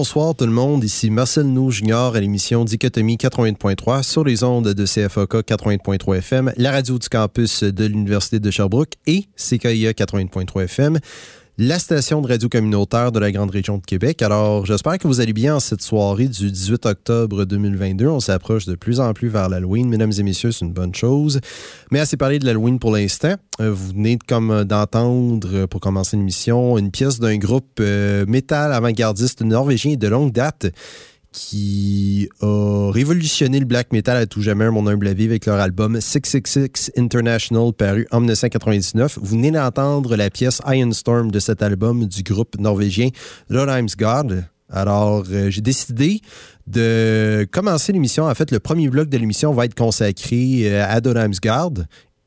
Bonsoir tout le monde, ici Marcel Nou Junior à l'émission Dichotomie 80.3 sur les ondes de CFOK 80.3 FM, la radio du campus de l'Université de Sherbrooke et CKIA 80.3 FM la station de radio communautaire de la grande région de Québec. Alors, j'espère que vous allez bien en cette soirée du 18 octobre 2022. On s'approche de plus en plus vers l'Halloween. Mesdames et messieurs, c'est une bonne chose. Mais assez parlé de l'Halloween pour l'instant. Euh, vous venez comme d'entendre, euh, pour commencer l'émission, une pièce d'un groupe euh, métal avant-gardiste norvégien de longue date qui a révolutionné le black metal à tout jamais, mon humble avis, avec leur album 666 International paru en 1999. Vous venez d'entendre la pièce Iron Storm de cet album du groupe norvégien God Alors, euh, j'ai décidé de commencer l'émission. En fait, le premier bloc de l'émission va être consacré euh, à Donham's Guard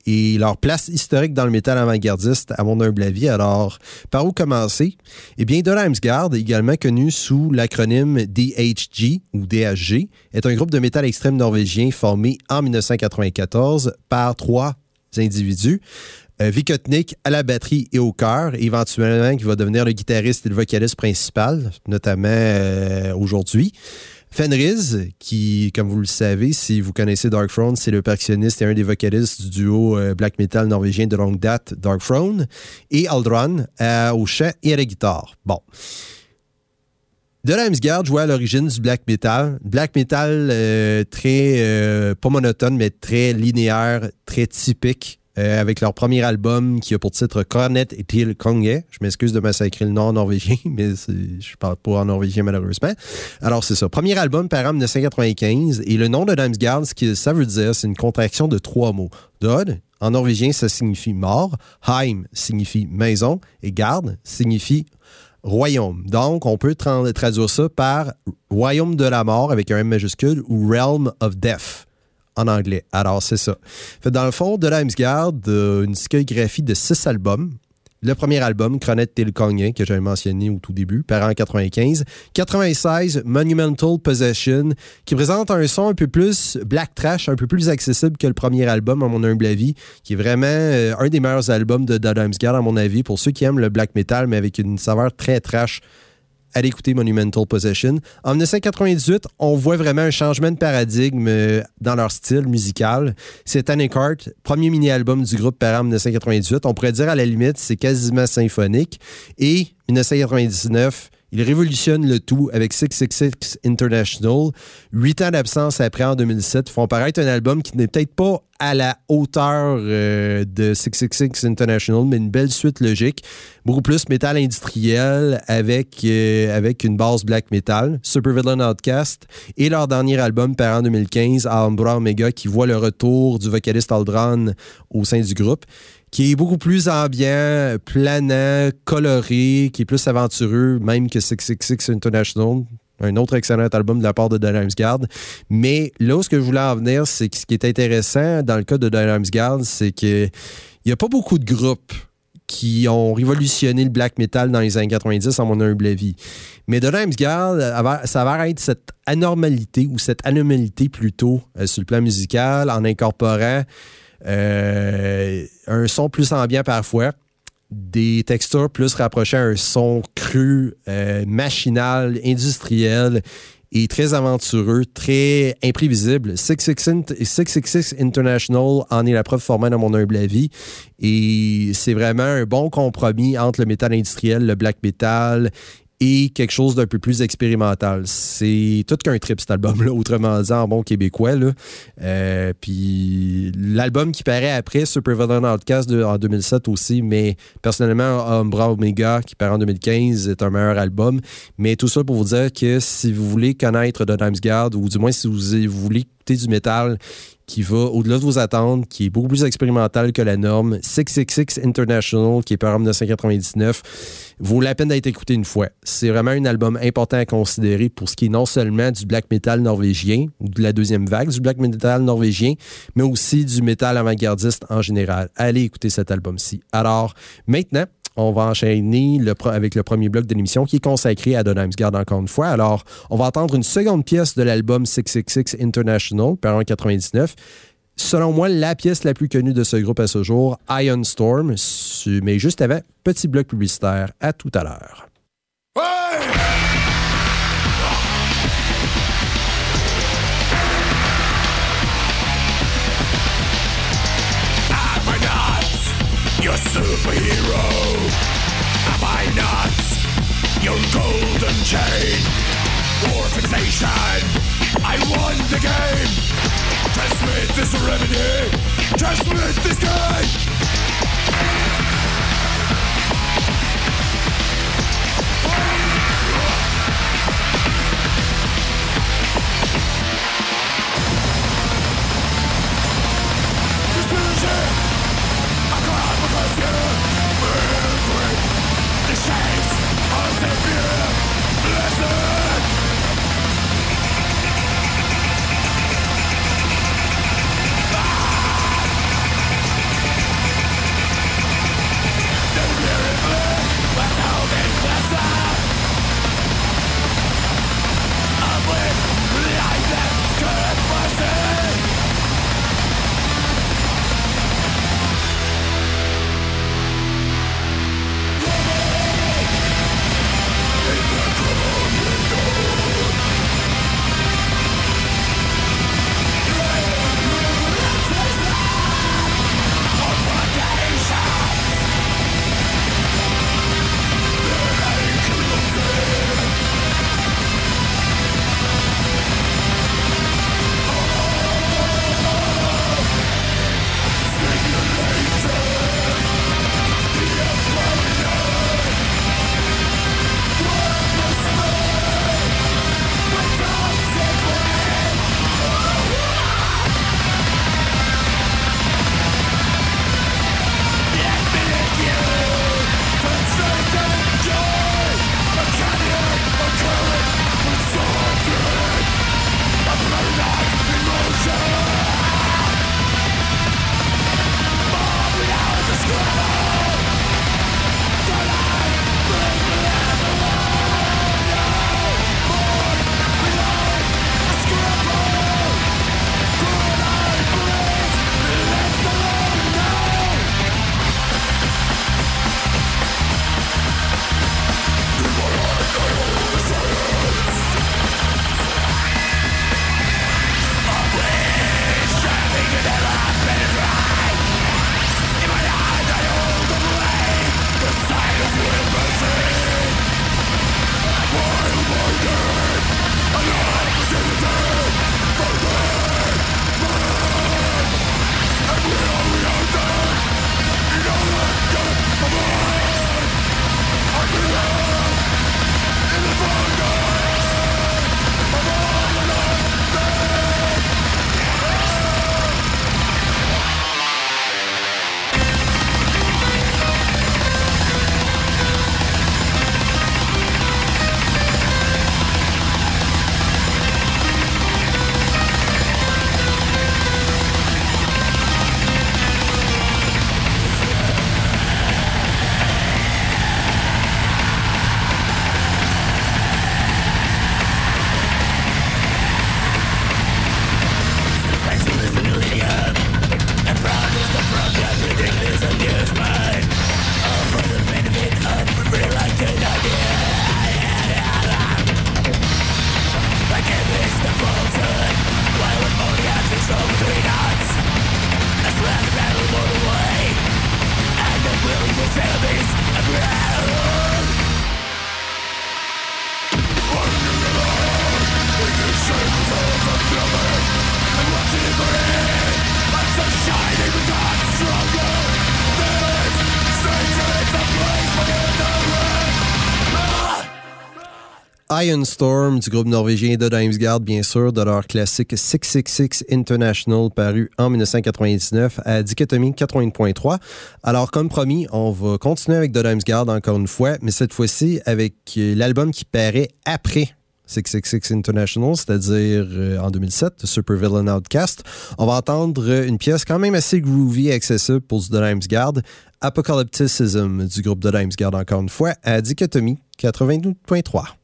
et leur place historique dans le métal avant-gardiste, à mon humble avis. Alors, par où commencer? Eh bien, Guard, également connu sous l'acronyme DHG ou DHG, est un groupe de métal extrême norvégien formé en 1994 par trois individus. Euh, Vikotnik à la batterie et au chœur, éventuellement qui va devenir le guitariste et le vocaliste principal, notamment euh, aujourd'hui. Fenriz, qui, comme vous le savez, si vous connaissez Darkthrone, c'est le percussionniste et un des vocalistes du duo euh, black metal norvégien de longue date, Darkthrone, et Aldron au chant et à la guitare. Bon. De Guard jouait à l'origine du black metal. Black metal très, pas monotone, mais très linéaire, très typique euh, avec leur premier album qui a pour titre Cornet et Til Konge. Je m'excuse de massacrer le nom en norvégien, mais je parle pas en norvégien malheureusement. Alors c'est ça. Premier album par en 1995 et le nom de Damsgaard, ce que ça veut dire, c'est une contraction de trois mots. Dod, en norvégien, ça signifie mort. Heim signifie maison et Gard signifie royaume. Donc, on peut traduire ça par royaume de la mort avec un M majuscule ou realm of death en anglais. Alors, c'est ça. Fait, dans le fond, de Guard, euh, une discographie de six albums. Le premier album, Chronette Tilkongien, que j'avais mentionné au tout début, par en 95. 96, Monumental Possession, qui présente un son un peu plus black trash, un peu plus accessible que le premier album, à mon humble avis, qui est vraiment euh, un des meilleurs albums de Guard, à mon avis, pour ceux qui aiment le black metal, mais avec une saveur très trash allez écouter Monumental Possession. En 1998, on voit vraiment un changement de paradigme euh, dans leur style musical. C'est Tanic Heart, premier mini-album du groupe par en 1998. On pourrait dire à la limite, c'est quasiment symphonique. Et 1999, il révolutionne le tout avec 666 International. Huit ans d'absence après, en 2007, font paraître un album qui n'est peut-être pas à la hauteur euh, de 666 International, mais une belle suite logique. Beaucoup plus métal industriel avec, euh, une base black metal. Super Villain Outcast et leur dernier album par en 2015, Alhambra Omega, qui voit le retour du vocaliste Aldran au sein du groupe qui est beaucoup plus ambiant, planant, coloré, qui est plus aventureux, même que 666 International. Un autre excellent album de la part de Dynam's Guard. Mais là où ce que je voulais en venir, c'est que ce qui est intéressant dans le cas de Dynam's Guard, c'est qu'il n'y a pas beaucoup de groupes qui ont révolutionné le black metal dans les années 90, en mon humble avis. Mais The Guard, ça va être cette anormalité ou cette anomalité plutôt euh, sur le plan musical en incorporant euh, un son plus ambiant parfois, des textures plus rapprochées à un son cru, euh, machinal, industriel et très aventureux, très imprévisible. 666 International en est la preuve formelle dans mon humble avis. Et c'est vraiment un bon compromis entre le métal industriel, le black metal et quelque chose d'un peu plus expérimental. C'est tout qu'un trip, cet album-là, autrement dit, en bon québécois. Là. Euh, puis l'album qui paraît après, Super Villain Outcast en 2007 aussi, mais personnellement, Umbra Omega, qui paraît en 2015, est un meilleur album. Mais tout ça pour vous dire que si vous voulez connaître The Times Guard, ou du moins si vous, vous voulez du métal qui va au-delà de vos attentes, qui est beaucoup plus expérimental que la norme. 666 International, qui est par exemple 1999, vaut la peine d'être écouté une fois. C'est vraiment un album important à considérer pour ce qui est non seulement du black metal norvégien, ou de la deuxième vague du black metal norvégien, mais aussi du métal avant-gardiste en général. Allez écouter cet album-ci. Alors, maintenant, on va enchaîner avec le premier bloc de l'émission qui est consacré à Donham's Guard encore une fois. Alors, on va entendre une seconde pièce de l'album 666 International, par 1999. Selon moi, la pièce la plus connue de ce groupe à ce jour, Iron Storm. Mais juste avant, petit bloc publicitaire. À tout à l'heure. Your superhero? Am I not your golden chain? War fixation, I won the game. Transmit this remedy, transmit this game. The Iron Storm du groupe norvégien The Dimesgard, bien sûr, de leur classique 666 International paru en 1999 à Dichotomie 80.3. Alors, comme promis, on va continuer avec The Dimesgard encore une fois, mais cette fois-ci avec euh, l'album qui paraît après 666 International, c'est-à-dire euh, en 2007, Super Villain Outcast. On va entendre euh, une pièce quand même assez groovy et accessible pour The Dimesgard, Apocalypticism du groupe The Dimesgard encore une fois à Dichotomie 82.3.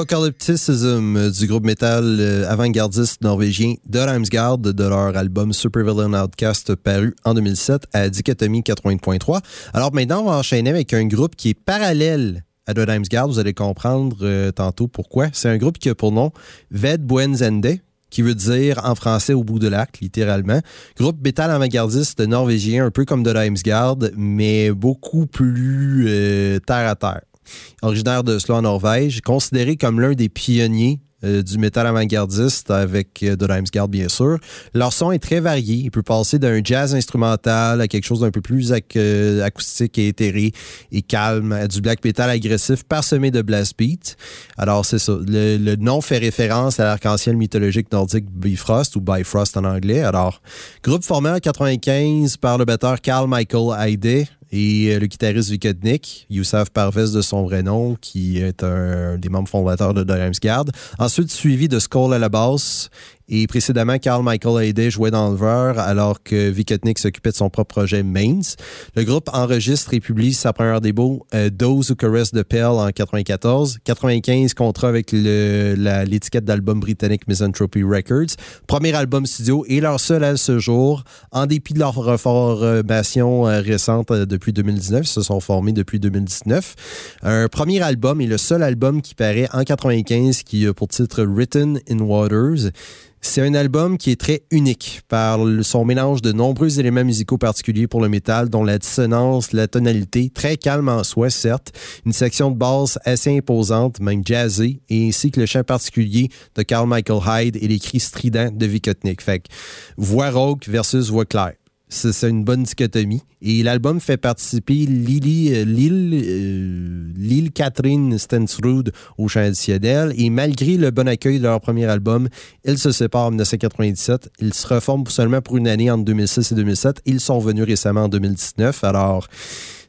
Apocalypticism euh, du groupe métal euh, avant-gardiste norvégien The Ramsgard de leur album Supervillain Outcast paru en 2007 à Dichotomie 80.3. Alors maintenant, on va enchaîner avec un groupe qui est parallèle à The Ramsgard. Vous allez comprendre euh, tantôt pourquoi. C'est un groupe qui a pour nom Ved Buenzende, qui veut dire en français au bout de l'arc, littéralement. Groupe métal avant-gardiste norvégien, un peu comme The Ramsgard, mais beaucoup plus terre à terre originaire de Oslo en Norvège, considéré comme l'un des pionniers euh, du métal avant-gardiste avec euh, de Guard, bien sûr. Leur son est très varié. Il peut passer d'un jazz instrumental à quelque chose d'un peu plus euh, acoustique et éthéré et calme, à du black metal agressif parsemé de blast beat. Alors, c'est ça. Le, nom fait référence à l'arc-en-ciel mythologique nordique Bifrost ou Bifrost en anglais. Alors, groupe formé en 95 par le batteur Carl Michael Heide, et euh, le guitariste Vikotnik, Youssef Parvez de son vrai nom, qui est un, des membres fondateurs de Guard. Ensuite, suivi de Skull à la basse et précédemment, Carl Michael Hayday jouait dans le verre alors que Vikotnik s'occupait de son propre projet Mains. Le groupe enregistre et publie sa première démo euh, Those Who Caress the Pale en 94. 95 contrat avec l'étiquette d'album britannique Misanthropy Records. Premier album studio et leur seul à ce jour. En dépit de leur reformation euh, récente euh, depuis 2019, ils se sont formés depuis 2019. Un premier album et le seul album qui paraît en 95 qui a pour titre Written in Waters. C'est un album qui est très unique par son mélange de nombreux éléments musicaux particuliers pour le métal, dont la dissonance, la tonalité, très calme en soi, certes, une section de basse assez imposante, même jazzée, et ainsi que le chant particulier de Carl Michael Hyde et les cris stridents de Vikotnik. Fait voix rauque versus voix claire c'est une bonne dichotomie. Et l'album fait participer Lily, euh, Lille, euh, Lille Catherine Stensrud au chant additionnel. Et malgré le bon accueil de leur premier album, ils se séparent en 1997. Ils se reforment seulement pour une année entre 2006 et 2007. Ils sont venus récemment en 2019. Alors,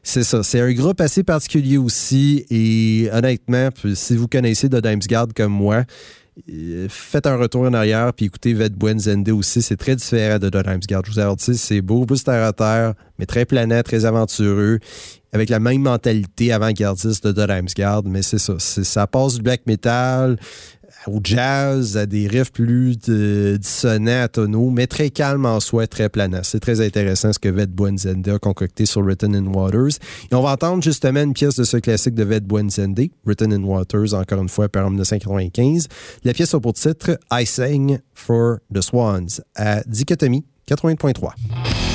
c'est ça. C'est un groupe assez particulier aussi. Et honnêtement, si vous connaissez The Guard comme moi, euh, faites un retour en arrière puis écoutez Ved Buenzende aussi. C'est très différent de Guard. Je vous avertis, c'est beau, plus terre à terre, mais très planète, très aventureux, avec la même mentalité avant-gardiste de Guard. Mais c'est ça. Ça passe du black metal, au jazz, à des riffs plus dissonants, tonneaux, mais très calme en soi, très planant. C'est très intéressant ce que Ved Buenzende a concocté sur Written in Waters. Et on va entendre justement une pièce de ce classique de Ved Buenzende, Written in Waters, encore une fois, par 1995. La pièce a pour titre I Sing for the Swans à Dichotomie 80.3.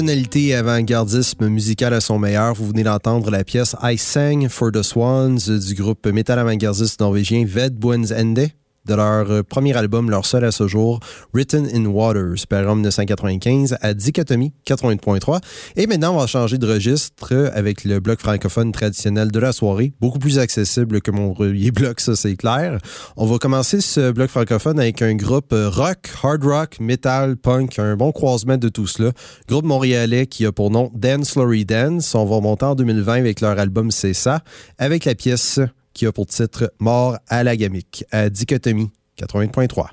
tonalité avant-gardisme musical à son meilleur. Vous venez d'entendre la pièce I Sang for the Swans du groupe métal avant-gardiste norvégien Ved Buens Ende de leur euh, premier album, leur seul à ce jour, Written in Waters, paru en 1995 à Dichotomie 80.3. Et maintenant, on va changer de registre avec le bloc francophone traditionnel de la soirée, beaucoup plus accessible que mon relier bloc, ça c'est clair. On va commencer ce bloc francophone avec un groupe euh, rock, hard rock, metal, punk, un bon croisement de tout cela. Groupe montréalais qui a pour nom Dance Lory Dance. On va remonter en 2020 avec leur album C'est ça, avec la pièce qui a pour titre Mort à la gamique à Dichotomie 80.3.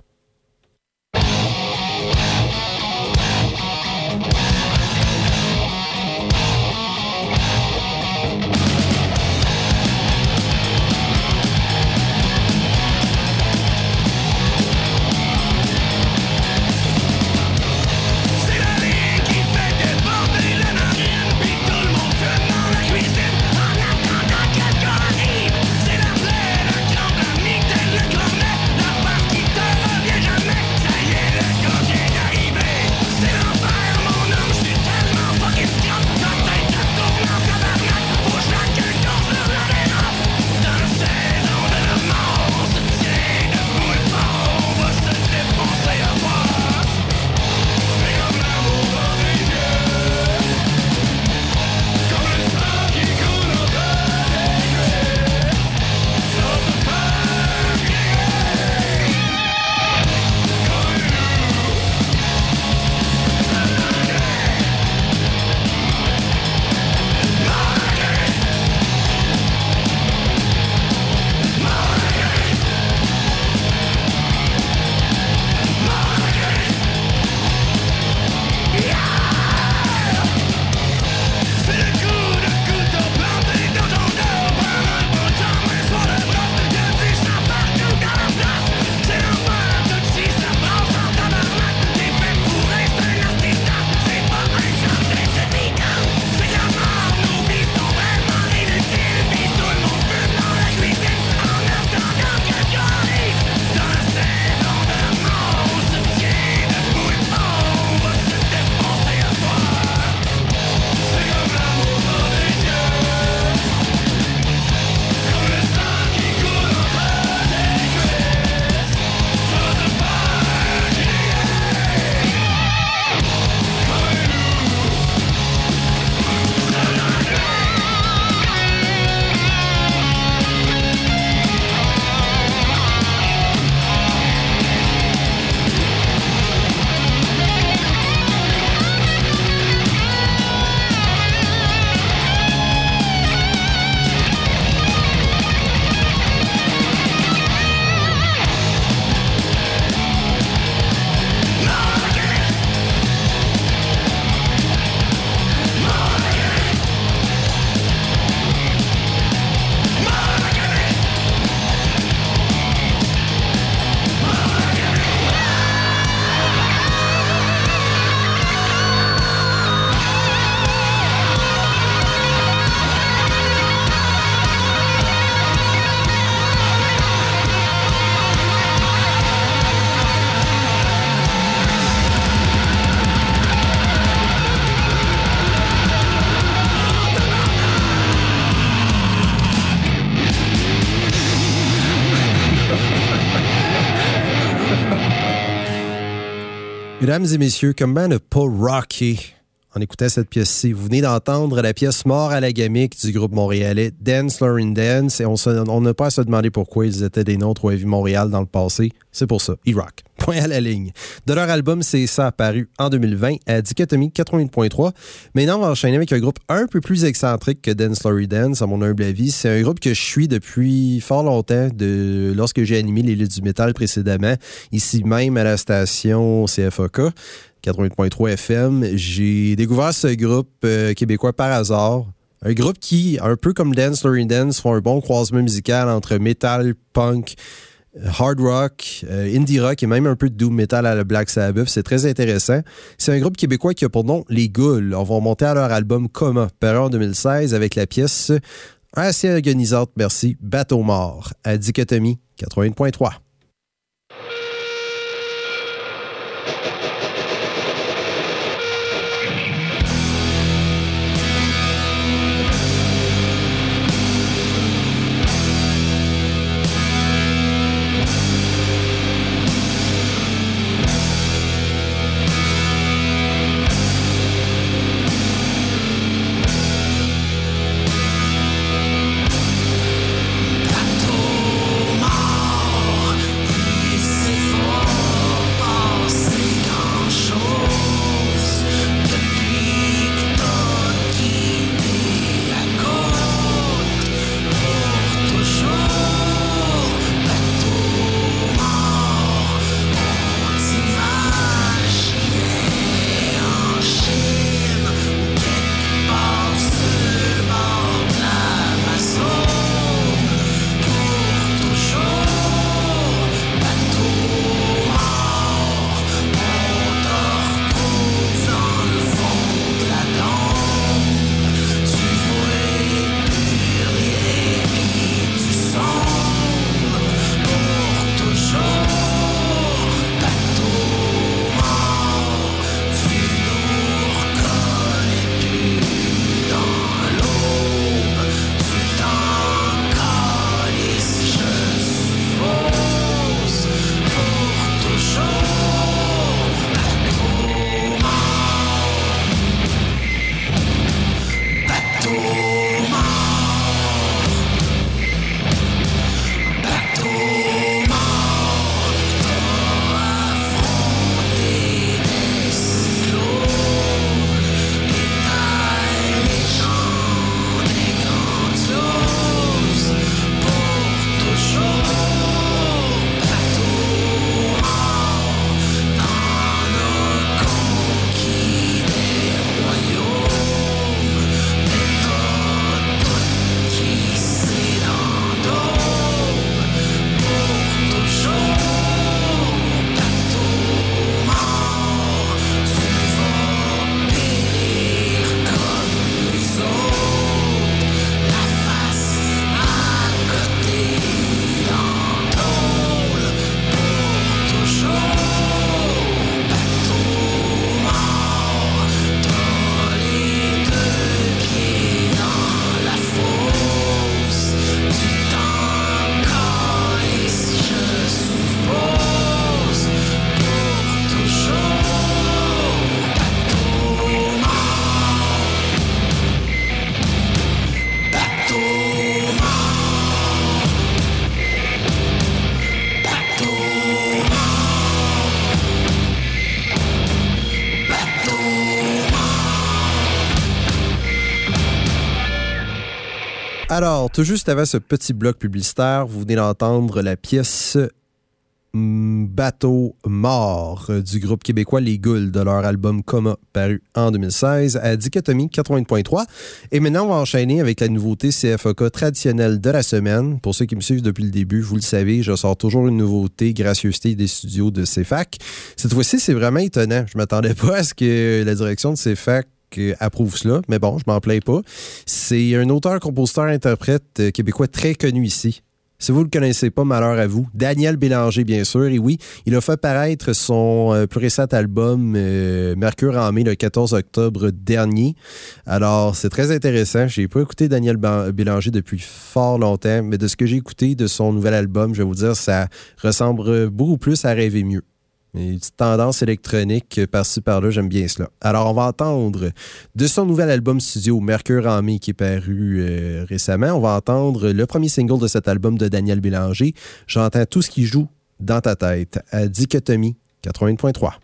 Mesdames et messieurs, comment ne pas rocker en écoutant cette pièce-ci? Vous venez d'entendre la pièce Mort à la gamique du groupe montréalais Dance Lauren Dance et on n'a pas à se demander pourquoi ils étaient des nôtres au Heavy Montréal dans le passé. C'est pour ça. Ils rock. Point à la ligne. De leur album, c'est ça, apparu en 2020 à Dichotomie 88.3. Maintenant, on va enchaîner avec un groupe un peu plus excentrique que Dance Lauren Dance, à mon humble avis. C'est un groupe que je suis depuis fort longtemps, de lorsque j'ai animé les du métal précédemment, ici même à la station CFOK. 88.3 FM. J'ai découvert ce groupe euh, québécois par hasard. Un groupe qui, un peu comme Dance Lauren Dance, font un bon croisement musical entre metal, punk, hard rock, euh, indie rock et même un peu de doom metal à la Black Sabbath. C'est très intéressant. C'est un groupe québécois qui a pour nom Les Ghouls. On va remonter à leur album Coma, paru en 2016 avec la pièce assez agonisante, merci, Bateau mort, à Dichotomie 80.3. tout juste avant ce petit bloc publicitaire, vous venez d'entendre la pièce mm, Bateau mort du groupe québécois Les Goules de leur album Coma paru en 2016 à Dichotomie 80.3. Et maintenant, on va enchaîner avec la nouveauté CFOK traditionnelle de la semaine. Pour ceux qui me suivent depuis le début, vous le savez, je sors toujours une nouveauté, gracieuseté des studios de CFAC. Cette fois-ci, c'est vraiment étonnant. Je m'attendais pas à ce que la direction de CFAC approuve cela, mais bon, je m'en plains pas. C'est un auteur, compositeur, interprète euh, québécois très connu ici. Si vous ne le connaissez pas, malheur à vous. Daniel Bélanger, bien sûr. Et oui, il a fait paraître son euh, plus récent album euh, Mercure en mai le 14 octobre dernier. Alors, c'est très intéressant. J'ai pas écouté Daniel Bélanger depuis fort longtemps, mais de ce que j'ai écouté de son nouvel album, je vais vous dire, ça ressemble beaucoup plus à Rêver mieux. Une petite tendance électronique par-ci par-là, j'aime bien cela. Alors, on va entendre de son nouvel album studio Mercure en mai qui est paru euh, récemment, on va entendre le premier single de cet album de Daniel Bélanger. J'entends tout ce qui joue dans ta tête à Dichotomie 80.3.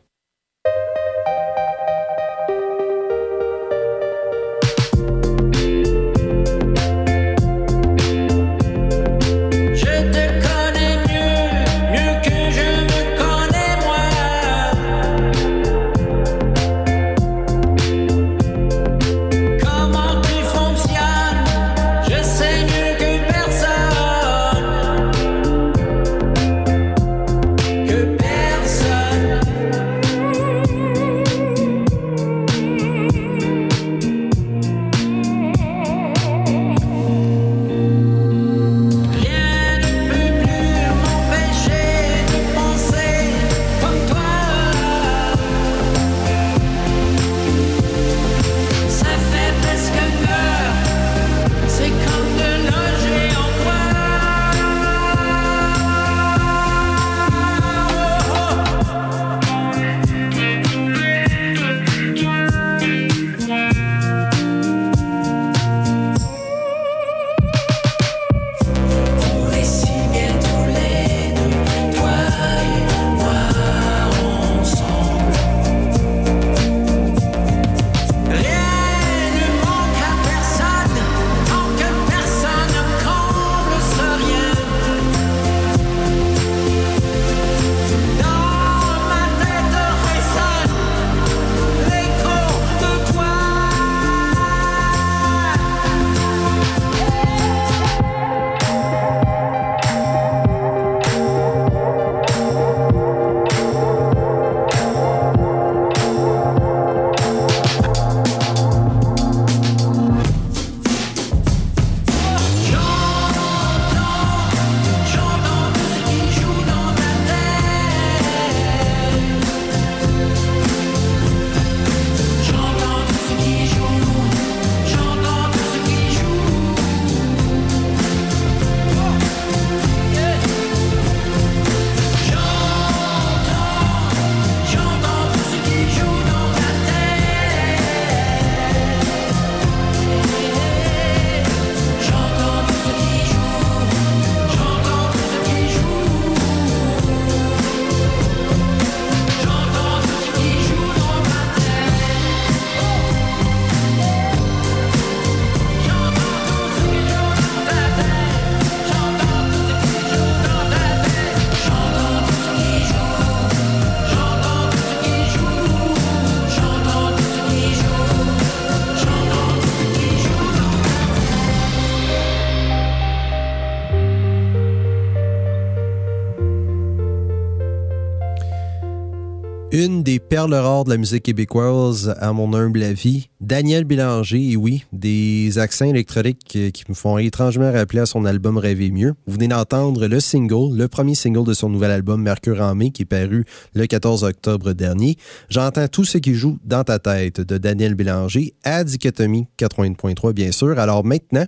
Perles rares de la musique québécoise, à mon humble avis, Daniel Bélanger, et oui, des accents électroniques qui me font étrangement rappeler à son album Rêver mieux. Vous venez d'entendre le single, le premier single de son nouvel album Mercure en mai, qui est paru le 14 octobre dernier. J'entends tout ce qui joue dans ta tête de Daniel Bélanger à Dichotomie 80.3, bien sûr. Alors maintenant,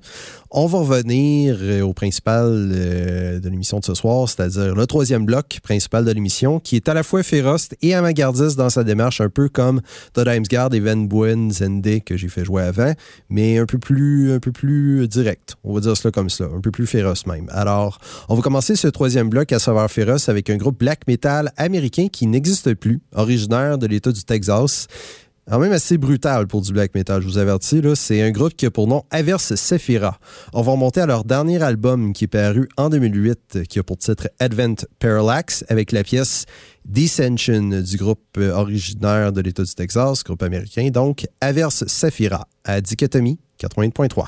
on va revenir euh, au principal euh, de l'émission de ce soir, c'est-à-dire le troisième bloc principal de l'émission, qui est à la fois féroce et avant-gardiste dans sa démarche, un peu comme The Guard et Van Buen Zende que j'ai fait jouer avant, mais un peu plus, un peu plus direct. On va dire cela comme cela, un peu plus féroce même. Alors, on va commencer ce troisième bloc à savoir féroce avec un groupe black metal américain qui n'existe plus, originaire de l'État du Texas quand même assez brutal pour du black metal, je vous avertis. C'est un groupe qui a pour nom Averse Sephira. On va remonter à leur dernier album qui est paru en 2008, qui a pour titre Advent Parallax, avec la pièce Descension du groupe euh, originaire de l'État du Texas, groupe américain. Donc, Averse Sephira à Dichotomie 80.3.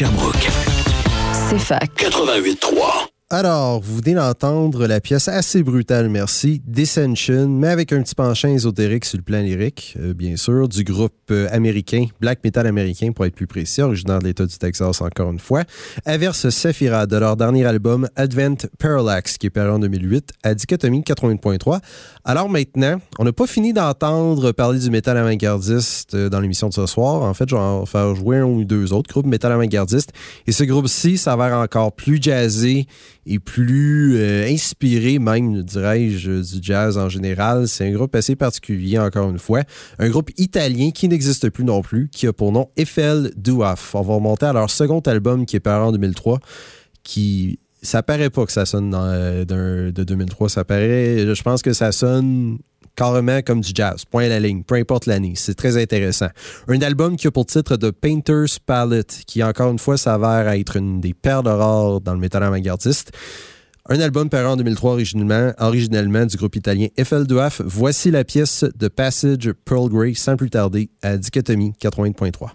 Sherbrooke. CFAC. 88.3. Alors, vous venez d'entendre la pièce assez brutale, merci, Dissension, mais avec un petit penchant ésotérique sur le plan lyrique, euh, bien sûr, du groupe euh, américain, black metal américain pour être plus précis, originaire de l'État du Texas encore une fois, Averse Sephira de leur dernier album Advent Parallax qui est paru en 2008 à Dichotomie 80.3. Alors maintenant, on n'a pas fini d'entendre parler du métal avant-gardiste euh, dans l'émission de ce soir. En fait, je vais en faire jouer un ou deux autres groupes métal avant-gardiste et ce groupe-ci s'avère encore plus jazzé et plus euh, inspiré même, dirais-je, du jazz en général. C'est un groupe assez particulier, encore une fois. Un groupe italien qui n'existe plus non plus, qui a pour nom Eiffel Duaf. On va remonter à leur second album qui est paru en 2003, qui... Ça paraît pas que ça sonne euh, de 2003. Ça paraît... Je pense que ça sonne carrément comme du jazz. Point à la ligne, peu importe l'année. C'est très intéressant. Un album qui a pour titre The Painter's Palette, qui encore une fois s'avère être une des perles rares dans le métal avant-gardiste. Un album paru en 2003 originalement, originellement du groupe italien Eiffel Duaf. Voici la pièce de Passage Pearl Grey sans plus tarder à Dichotomie 80.3.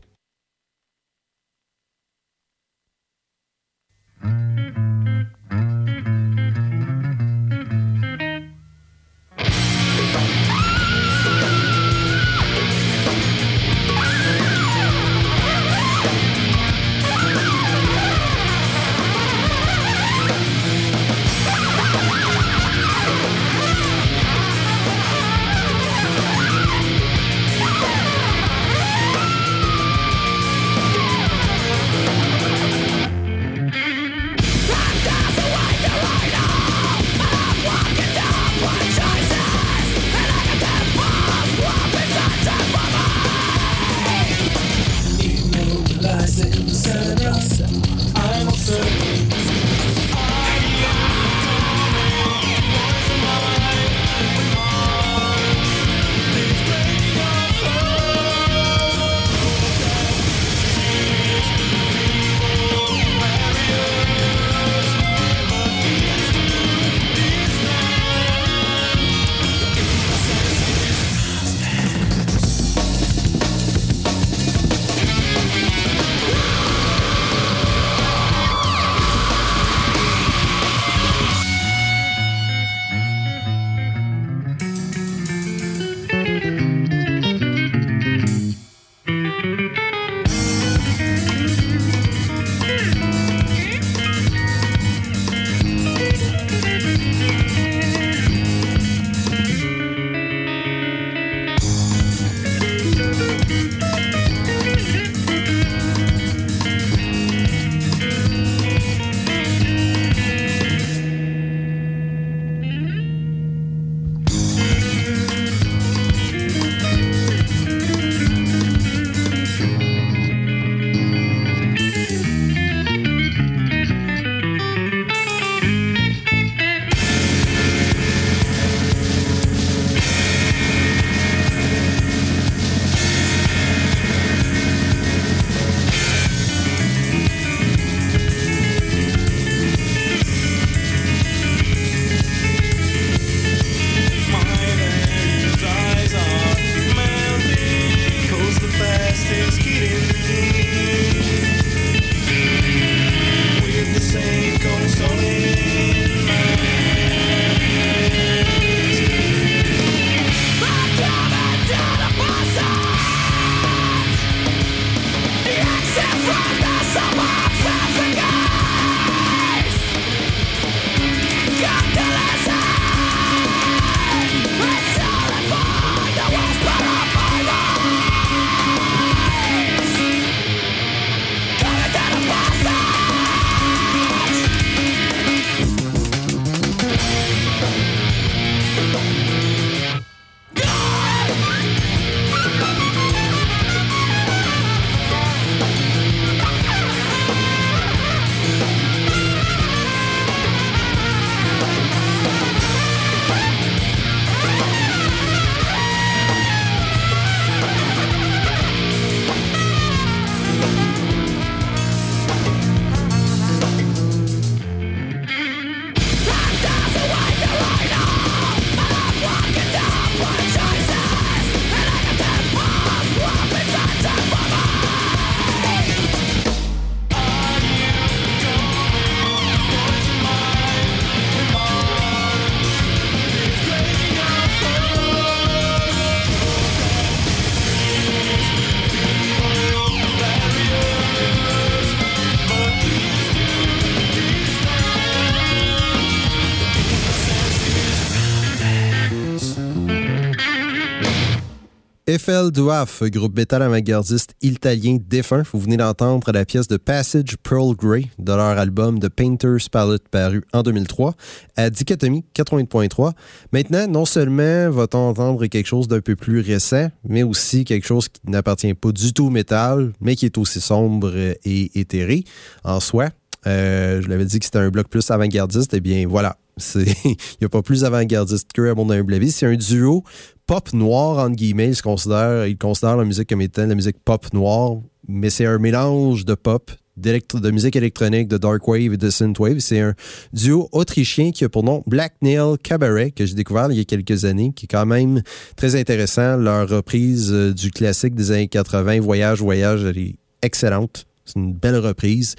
Eiffel Duaf, groupe métal avant-gardiste italien défunt. Vous venez d'entendre la pièce de Passage Pearl Grey de leur album The Painter's Palette paru en 2003 à Dichotomie 80.3. Maintenant, non seulement va-t-on entendre quelque chose d'un peu plus récent, mais aussi quelque chose qui n'appartient pas du tout au métal, mais qui est aussi sombre et éthéré en soi. Euh, je l'avais dit que c'était un bloc plus avant-gardiste. Eh bien, voilà. Il n'y a pas plus avant-gardiste que à mon humble avis. C'est un duo pop noir, entre guillemets. Ils, considèrent, la musique comme étant la musique pop noire, mais c'est un mélange de pop, de musique électronique, de dark wave et de synthwave. C'est un duo autrichien qui a pour nom Black Nail Cabaret, que j'ai découvert il y a quelques années, qui est quand même très intéressant. Leur reprise euh, du classique des années 80, Voyage, Voyage, elle est excellente. C'est une belle reprise.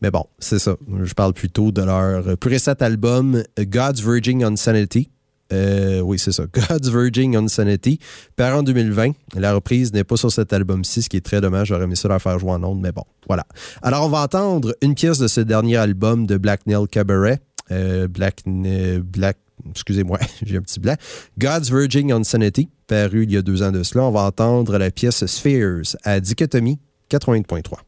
Mais bon, c'est ça. Je parle plutôt de leur plus récent album, God's Virgin on Sanity, euh, oui, c'est ça. God's Virgin on Sanity, par en 2020. La reprise n'est pas sur cet album-ci, ce qui est très dommage. J'aurais aimé ça leur faire jouer en ondes, mais bon, voilà. Alors, on va entendre une pièce de ce dernier album de Black Nail Cabaret. Euh, Black, Black, excusez-moi, j'ai un petit blanc. God's Virgin on Sanity, paru il y a deux ans de cela. On va entendre la pièce Spheres à Dichotomie 80.3.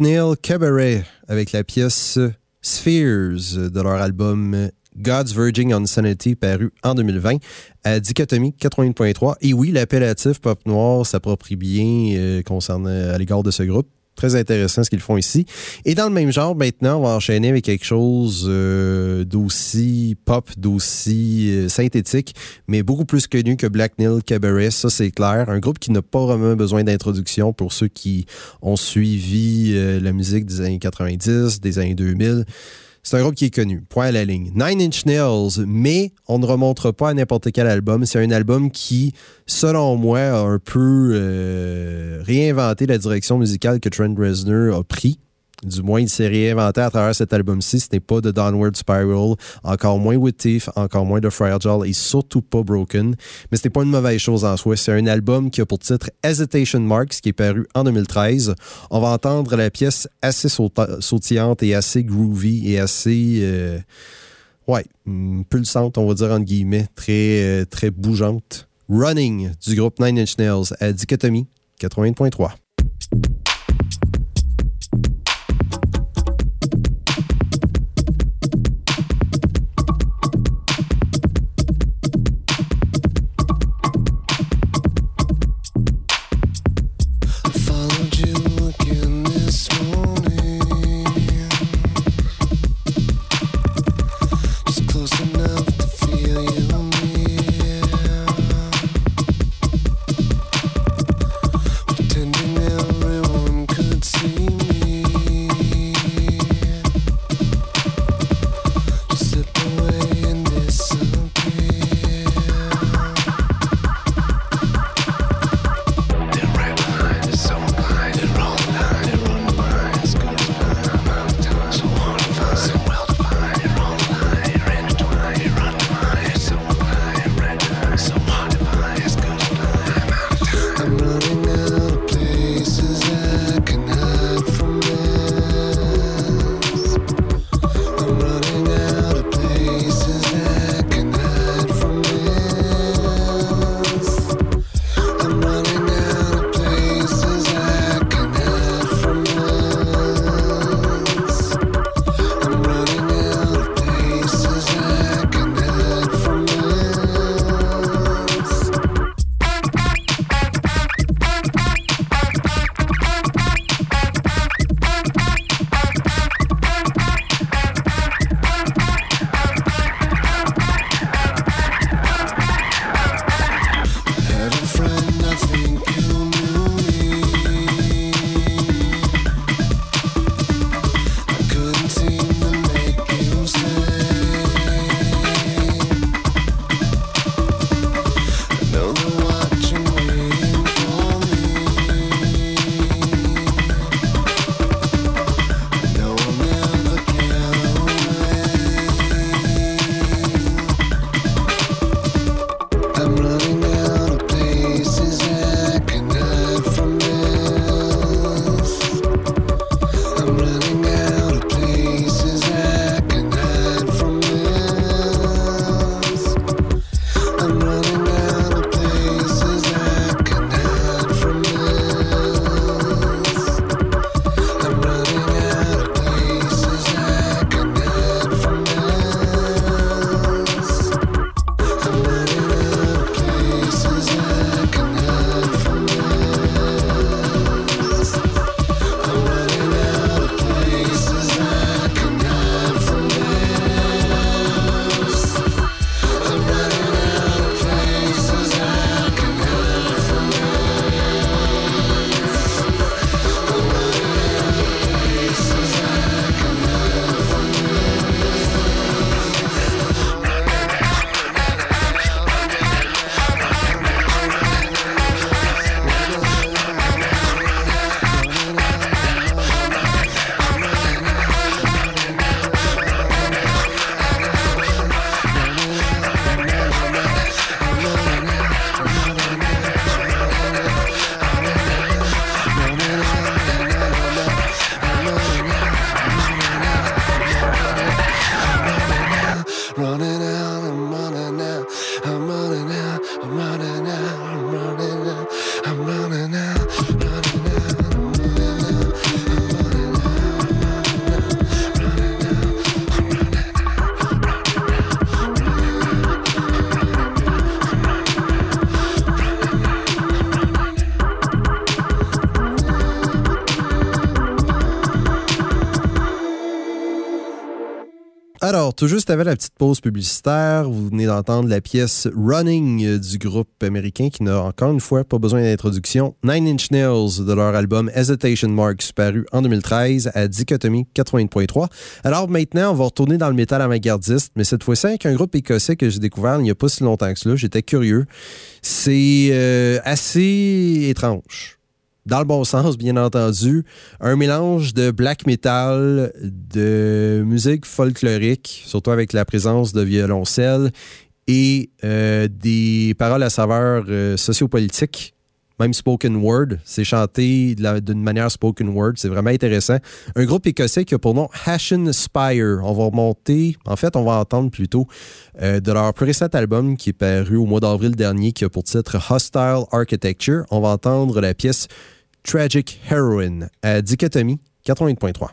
Nail Cabaret avec la pièce Spheres de leur album God's Virgin on Sanity paru en 2020 à Dichotomie 80.3. Et oui, l'appellatif pop noir s'approprie bien euh, concernant à l'égard de ce groupe. Très intéressant ce qu'ils font ici. Et dans le même genre, maintenant, on va enchaîner avec quelque chose euh, d'aussi pop, d'aussi euh, synthétique, mais beaucoup plus connu que Black Nail Cabaret, ça c'est clair. Un groupe qui n'a pas vraiment besoin d'introduction pour ceux qui ont suivi euh, la musique des années 90, des années 2000. C'est un groupe qui est connu. Point à la ligne. Nine Inch Nails, mais on ne remonte pas à n'importe quel album. C'est un album qui, selon moi, a un peu euh, réinventé la direction musicale que Trent Reznor a pris. Du moins, il s'est réinventé à travers cet album-ci. Ce n'est pas de Downward Spiral, encore moins With Thief, encore moins de Fragile et surtout pas Broken. Mais ce n'est pas une mauvaise chose en soi. C'est un album qui a pour titre Hesitation Marks, qui est paru en 2013. On va entendre la pièce assez sautillante et assez groovy et assez... Euh, ouais, mm, pulsante, on va dire entre guillemets, très, euh, très bougeante. Running du groupe Nine Inch Nails à Dichotomie 80.3. Alors, tout juste avant la petite pause publicitaire, vous venez d'entendre la pièce Running du groupe américain qui n'a encore une fois pas besoin d'introduction. Nine Inch Nails de leur album Hesitation Marks paru en 2013 à Dichotomie 80.3. Alors maintenant, on va retourner dans le métal avant-gardiste, mais cette fois-ci avec un groupe écossais que j'ai découvert il n'y a pas si longtemps que cela. J'étais curieux. C'est euh, assez étrange dans le bon sens, bien entendu, un mélange de black metal, de musique folklorique, surtout avec la présence de violoncelle, et euh, des paroles à saveur euh, sociopolitique, même spoken word. C'est chanté d'une manière spoken word. C'est vraiment intéressant. Un groupe écossais qui a pour nom Hashin Spire. On va remonter, en fait, on va entendre plutôt euh, de leur plus récent album qui est paru au mois d'avril dernier, qui a pour titre Hostile Architecture. On va entendre la pièce Tragic Heroine à Dichotomie 88.3.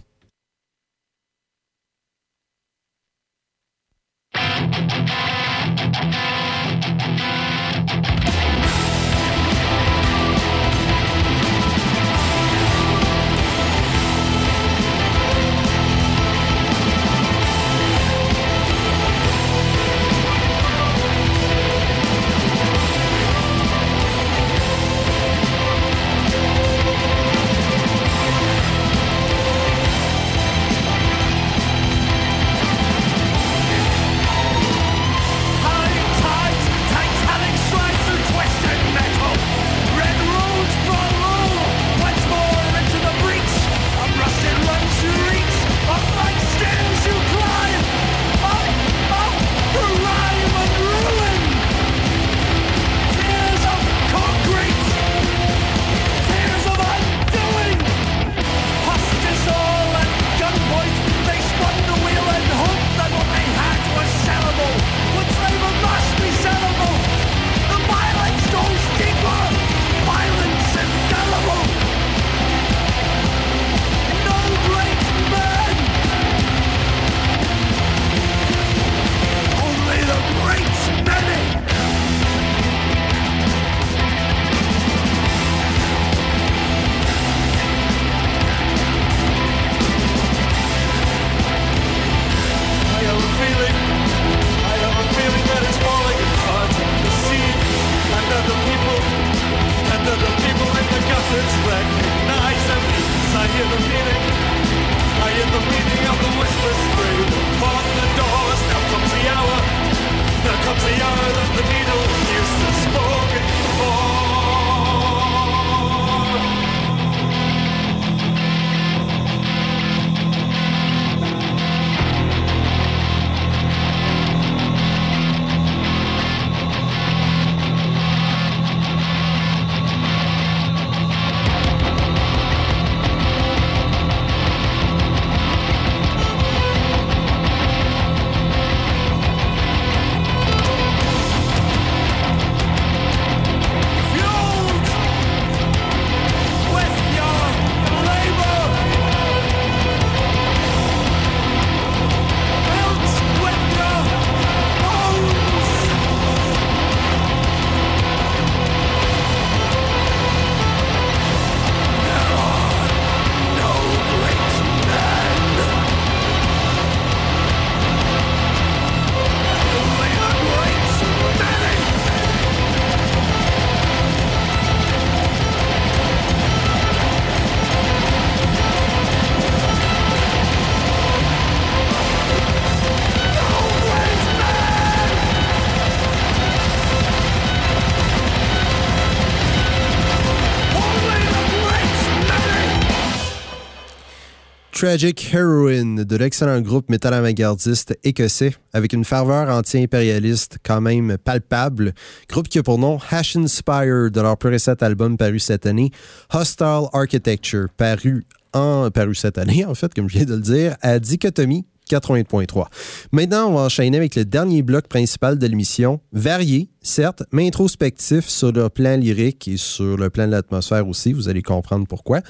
Tragic Heroine de l'excellent groupe métal avant-gardiste écossais avec une ferveur anti-impérialiste quand même palpable. Groupe qui a pour nom Hash Inspire de leur plus récent album paru cette année, Hostile Architecture, paru en paru cette année en fait, comme je viens de le dire, à Dichotomie 80.3. Maintenant, on va enchaîner avec le dernier bloc principal de l'émission, varié, certes, mais introspectif sur le plan lyrique et sur le plan de l'atmosphère aussi. Vous allez comprendre pourquoi.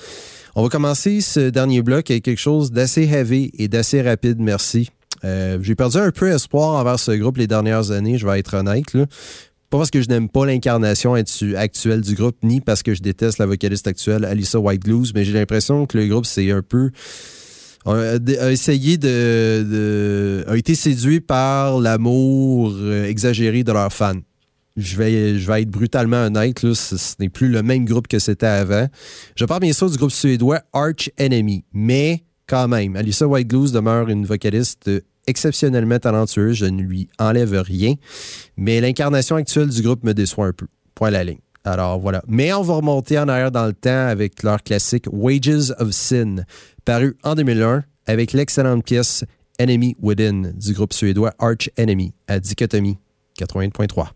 On va commencer ce dernier bloc avec quelque chose d'assez heavy et d'assez rapide, merci. Euh, j'ai perdu un peu espoir envers ce groupe les dernières années, je vais être honnête. Pas parce que je n'aime pas l'incarnation actuelle du groupe, ni parce que je déteste la vocaliste actuelle, Alyssa White Blues, mais j'ai l'impression que le groupe, c'est un peu a, a essayé de, de- a été séduit par l'amour euh, exagéré de leurs fans. Je vais, être brutalement honnête, là, ce, n'est plus le même groupe que c'était avant. Je parle bien sûr du groupe suédois Arch Enemy, mais quand même, Alyssa White demeure une vocaliste exceptionnellement talentueuse, je ne lui enlève rien, mais l'incarnation actuelle du groupe me déçoit un peu. Point à la ligne. Alors voilà. Mais on va remonter en arrière dans le temps avec leur classique Wages of Sin, paru en 2001 avec l'excellente pièce Enemy Within du groupe suédois Arch Enemy à Dichotomie 80.3.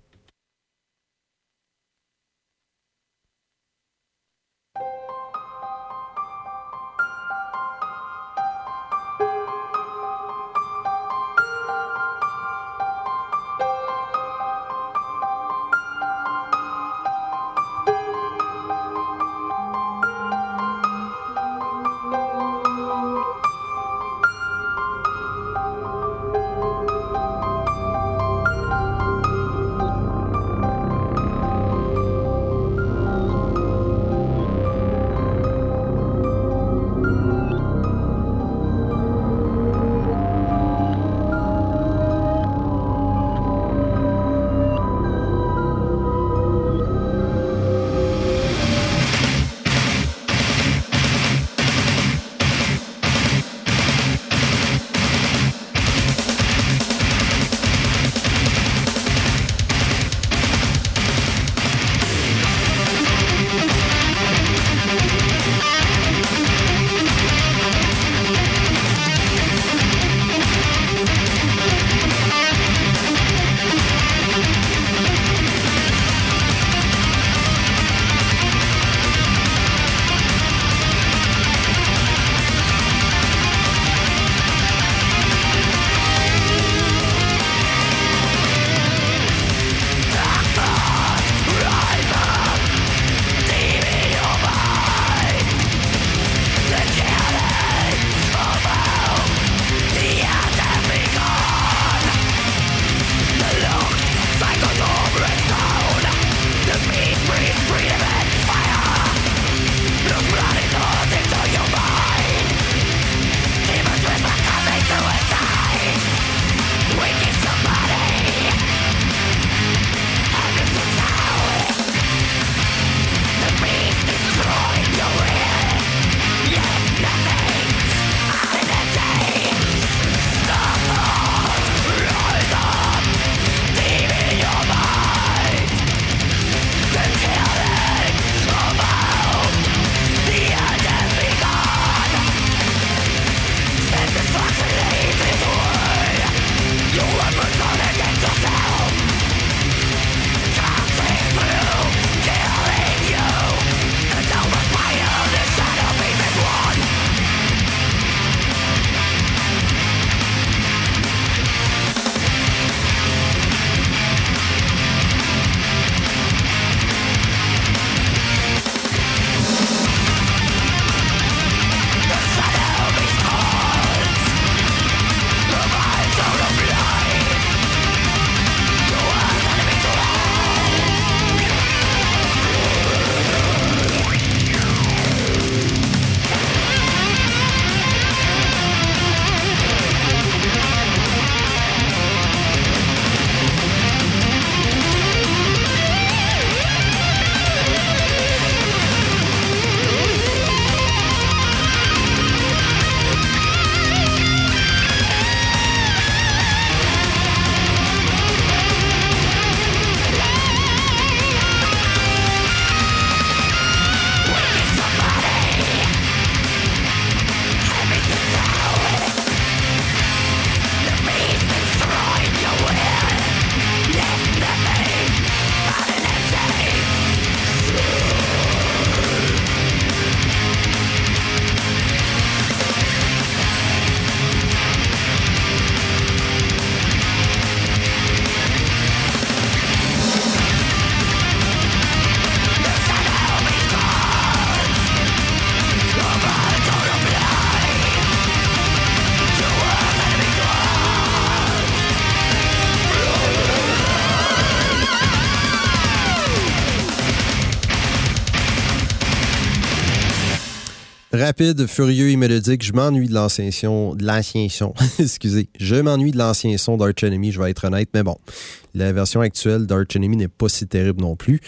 Rapide, furieux et mélodique, je m'ennuie de l'ancien son, de l'ancien son, excusez, je m'ennuie de l'ancien son d'Arch Enemy, je vais être honnête, mais bon, la version actuelle d'Arch Enemy n'est pas si terrible non plus.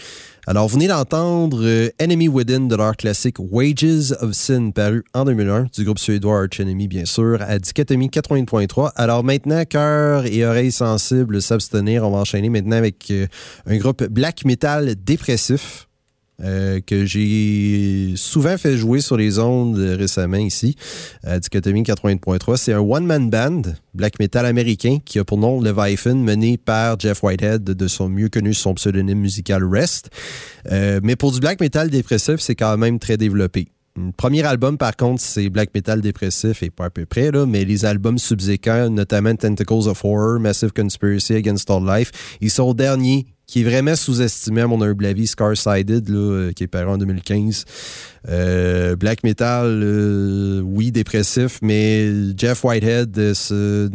Alors, vous venez d'entendre euh, Enemy Within de leur classique Wages of Sin, paru en 2001, du groupe suédois Arch Enemy, bien sûr, à Dichotomie 80.3. Alors maintenant, cœur et oreilles sensibles s'abstenir, on va enchaîner maintenant avec euh, un groupe black metal dépressif. Euh, que j'ai souvent fait jouer sur les ondes récemment ici, à Dichotomie 80.3. C'est un one-man band, black metal américain, qui a pour nom Leviathan, mené par Jeff Whitehead, de son mieux connu son pseudonyme musical Rest. Euh, mais pour du black metal dépressif, c'est quand même très développé. Premier album, par contre, c'est black metal dépressif et pas à peu près, mais les albums subséquents, notamment Tentacles of Horror, Massive Conspiracy Against All Life, ils sont derniers qui est vraiment sous-estimé à mon humble avis, Scar-Sided, euh, qui est paru en 2015. Euh, black metal, euh, oui, dépressif, mais Jeff Whitehead ne,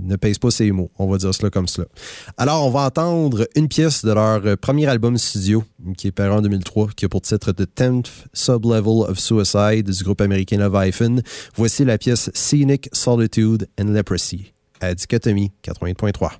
ne, pèse pas ses mots, on va dire cela comme cela. Alors, on va entendre une pièce de leur premier album studio, qui est paru en 2003, qui a pour titre The 10th Sublevel of Suicide du groupe américain Leviathan. Voici la pièce Scenic Solitude and Leprosy à Dichotomie 80.3.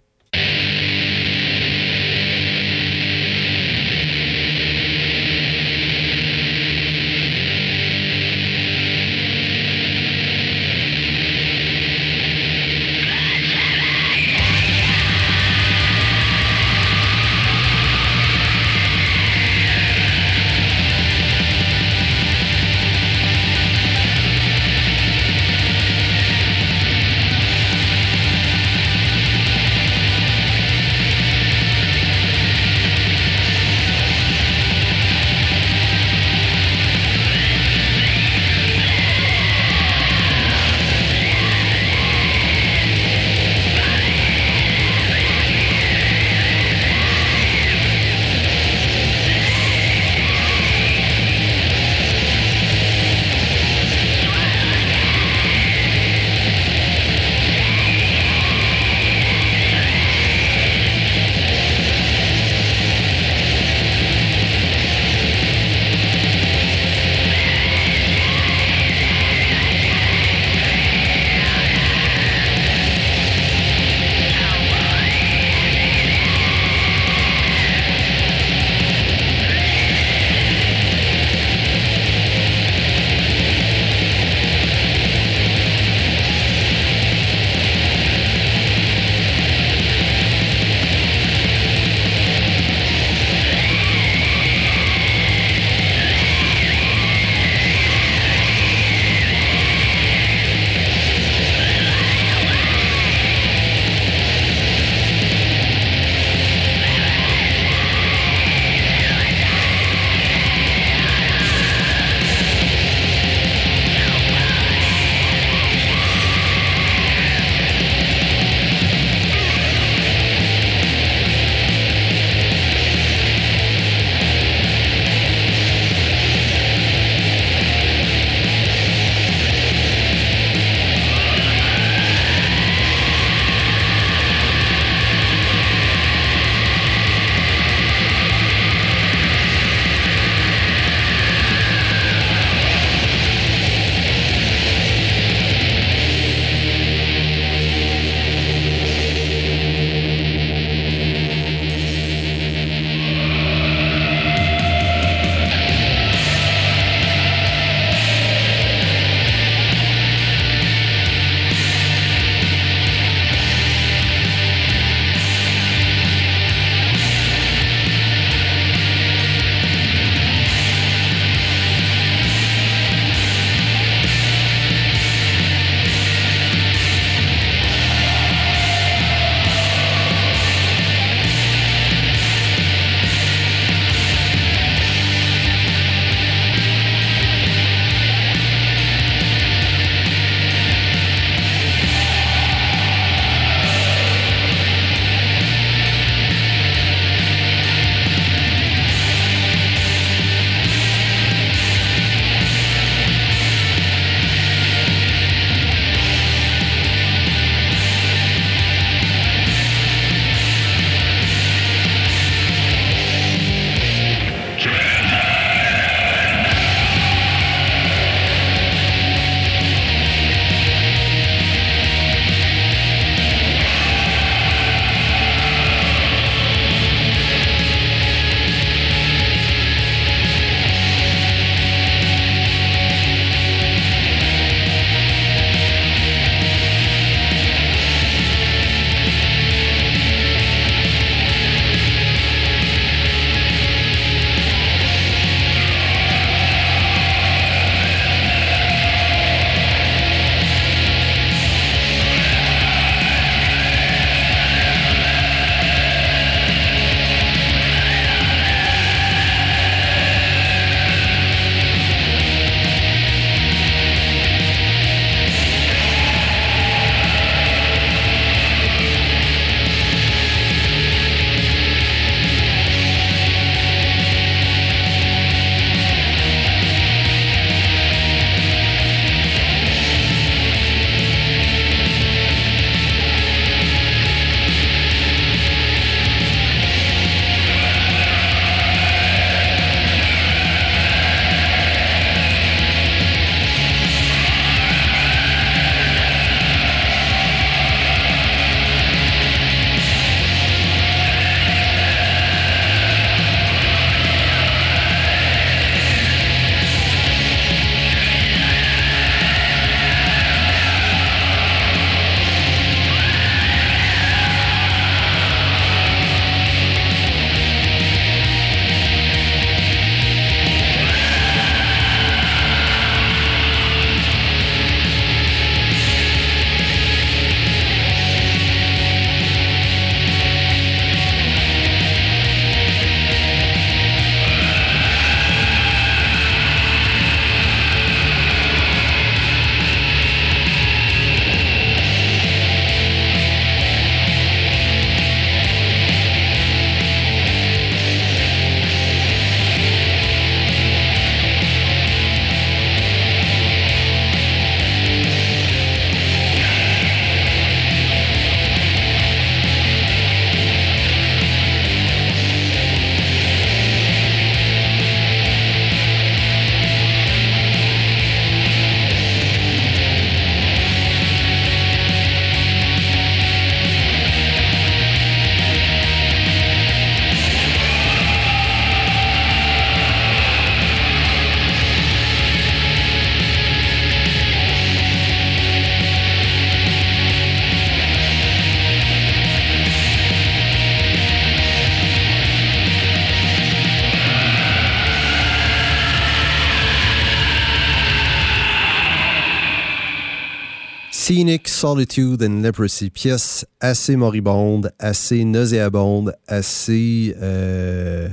Solitude and Leprosy, pièce assez moribonde, assez nauséabonde, assez euh,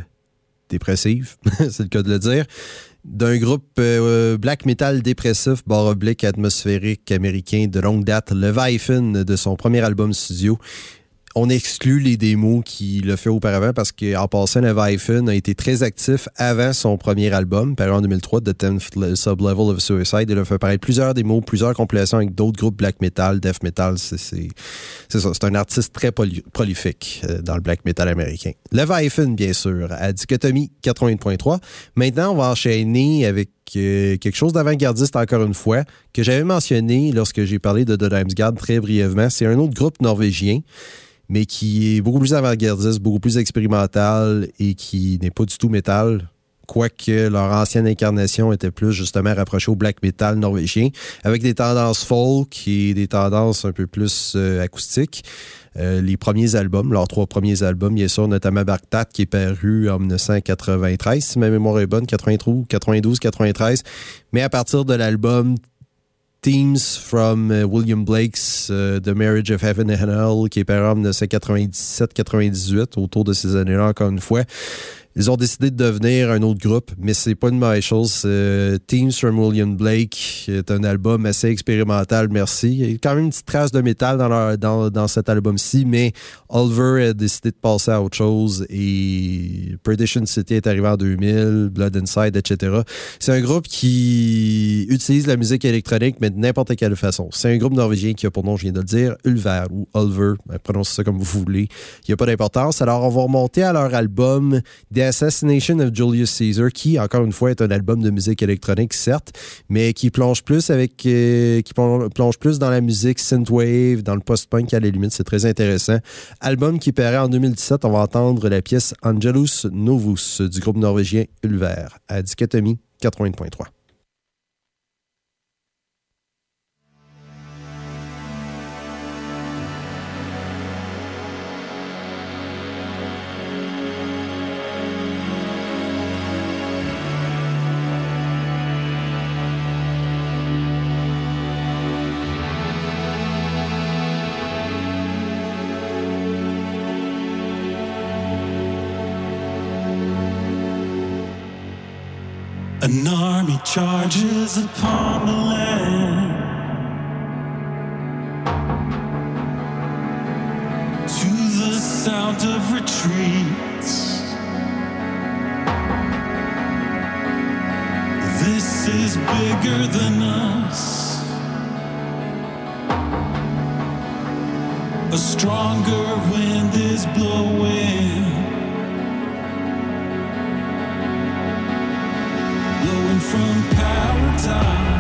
dépressive, c'est le cas de le dire, d'un groupe euh, black metal dépressif, barre oblique atmosphérique américain de longue date, Leviathan, de son premier album studio on exclut les démos qu'il a fait auparavant parce qu'en passant, Leviathan a été très actif avant son premier album, paru en 2003, The 10th Sublevel of Suicide. Il a fait paraître plusieurs démos, plusieurs compilations avec d'autres groupes black metal, death metal. C'est ça, c'est un artiste très prolifique euh, dans le black metal américain. Leviathan, bien sûr, à Dichotomie 80.3. Maintenant, on va enchaîner avec euh, quelque chose d'avant-gardiste encore une fois, que j'avais mentionné lorsque j'ai parlé de The Guard très brièvement. C'est un autre groupe norvégien mais qui est beaucoup plus avant-gardiste, beaucoup plus expérimental et qui n'est pas du tout métal. Quoique leur ancienne incarnation était plus justement rapprochée au black metal norvégien, avec des tendances folk et des tendances un peu plus euh, acoustiques. Euh, les premiers albums, leurs trois premiers albums, bien sûr, notamment Barktat, qui est paru en 1993, si ma mémoire est bonne, 92, 92, 93. Mais à partir de l'album Themes from uh, William Blake's uh, The Marriage of Heaven and Hell, qui est paru en 1997-98, autour de ces années-là, encore une fois. Ils ont décidé de devenir un autre groupe, mais c'est pas une mauvaise chose. Euh, Teams from William Blake est un album assez expérimental, merci. Il y a quand même une petite trace de métal dans, dans, dans cet album-ci, mais Oliver a décidé de passer à autre chose et Perdition City est arrivé en 2000, Blood Inside, etc. C'est un groupe qui utilise la musique électronique, mais de n'importe quelle façon. C'est un groupe norvégien qui a pour nom, je viens de le dire, Ulver ou Oliver, prononcez ça comme vous voulez. Il n'y a pas d'importance. Alors, on va remonter à leur album Assassination of Julius Caesar, qui, encore une fois, est un album de musique électronique, certes, mais qui plonge plus avec, euh, qui plonge plus dans la musique synthwave, dans le post-punk à la limite. C'est très intéressant. Album qui paraît en 2017. On va entendre la pièce Angelus Novus du groupe norvégien Ulver à Dichotomie 80.3. An army charges upon the land. To the sound of retreats. This is bigger than us. A stronger wind is blowing. blowing from paradise.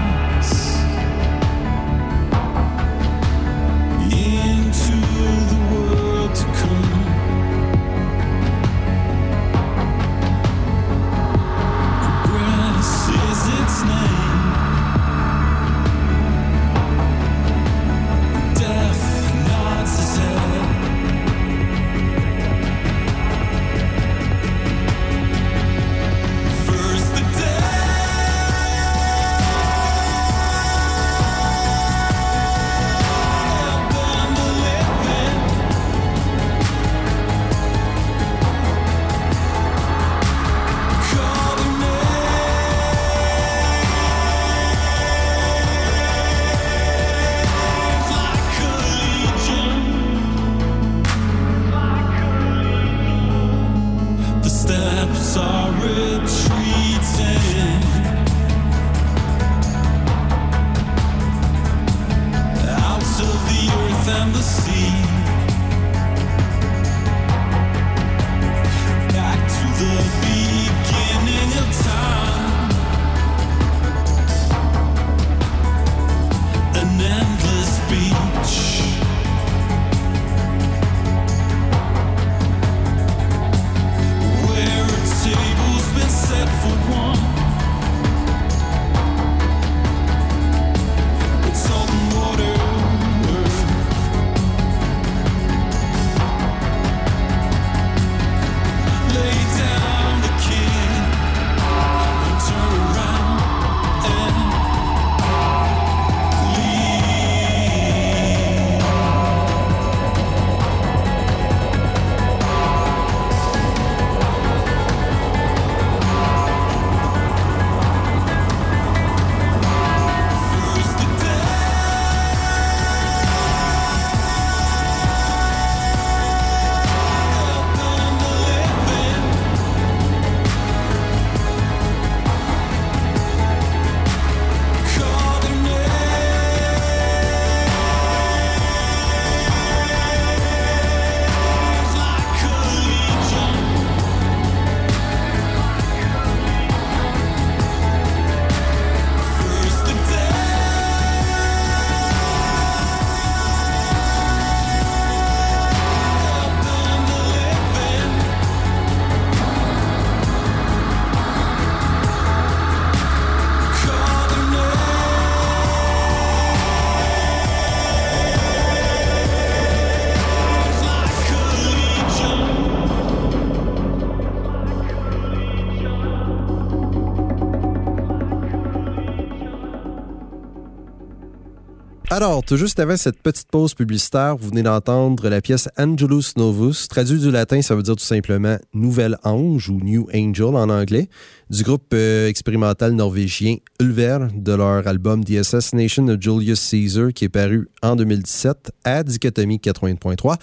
Alors, tout juste avant cette petite pause publicitaire, vous venez d'entendre la pièce Angelus Novus. Traduit du latin, ça veut dire tout simplement Nouvel Ange ou New Angel en anglais, du groupe euh, expérimental norvégien Ulver de leur album The Assassination of Julius Caesar qui est paru en 2017 à Dichotomie 80.3.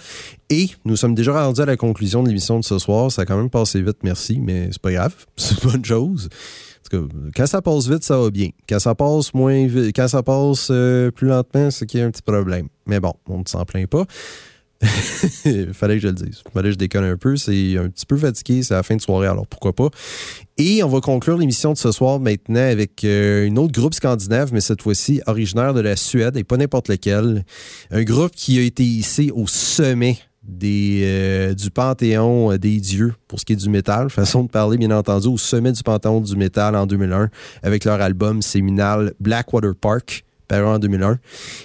Et nous sommes déjà rendus à la conclusion de l'émission de ce soir. Ça a quand même passé vite, merci, mais c'est pas grave. C'est une bonne chose quand ça passe vite, ça va bien. Quand ça passe moins vite, quand ça passe euh, plus lentement, c'est qu'il y a un petit problème. Mais bon, on ne s'en plaint pas. Fallait que je le dise. Fallait que je déconne un peu. C'est un petit peu fatigué. C'est la fin de soirée, alors pourquoi pas? Et on va conclure l'émission de ce soir maintenant avec euh, un autre groupe scandinave, mais cette fois-ci originaire de la Suède et pas n'importe lequel. Un groupe qui a été hissé au sommet euh, du panthéon euh, des dieux pour ce qui est du métal. Façon de parler, bien entendu, au sommet du panthéon du métal en 2001 avec leur album séminal Blackwater Park, paru en 2001,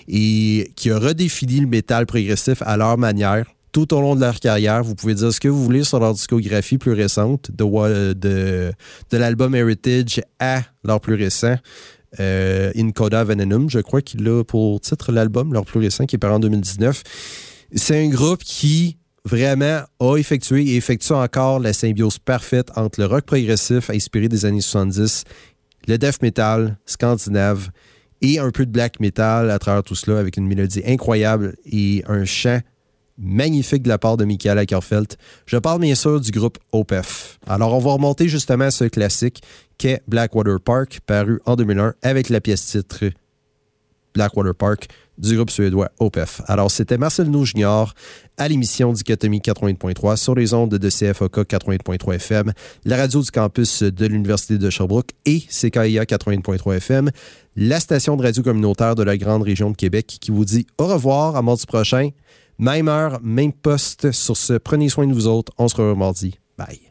et qui a redéfini le métal progressif à leur manière tout au long de leur carrière. Vous pouvez dire ce que vous voulez sur leur discographie plus récente, de, de l'album Heritage à leur plus récent. Euh, In Coda Venenum, je crois qu'il a pour titre l'album, leur plus récent, qui est paru en 2019 c'est un groupe qui vraiment a effectué et effectue encore la symbiose parfaite entre le rock progressif inspiré des années 70, le death metal scandinave et un peu de black metal à travers tout cela avec une mélodie incroyable et un chant magnifique de la part de Michael Ackerfeld. Je parle bien sûr du groupe OPEF. Alors on va remonter justement à ce classique qu'est Blackwater Park, paru en 2001 avec la pièce titre Blackwater Park du groupe suédois OPEF. Alors, c'était Marcel Nou à l'émission Dichotomie 80.3 sur les ondes de CFOK 80.3 FM, la radio du campus de l'Université de Sherbrooke et CKIA 80.3 FM, la station de radio communautaire de la grande région de Québec qui vous dit au revoir à mardi prochain. Même heure, même poste. Sur ce, prenez soin de vous autres. On se revoit mardi. Bye.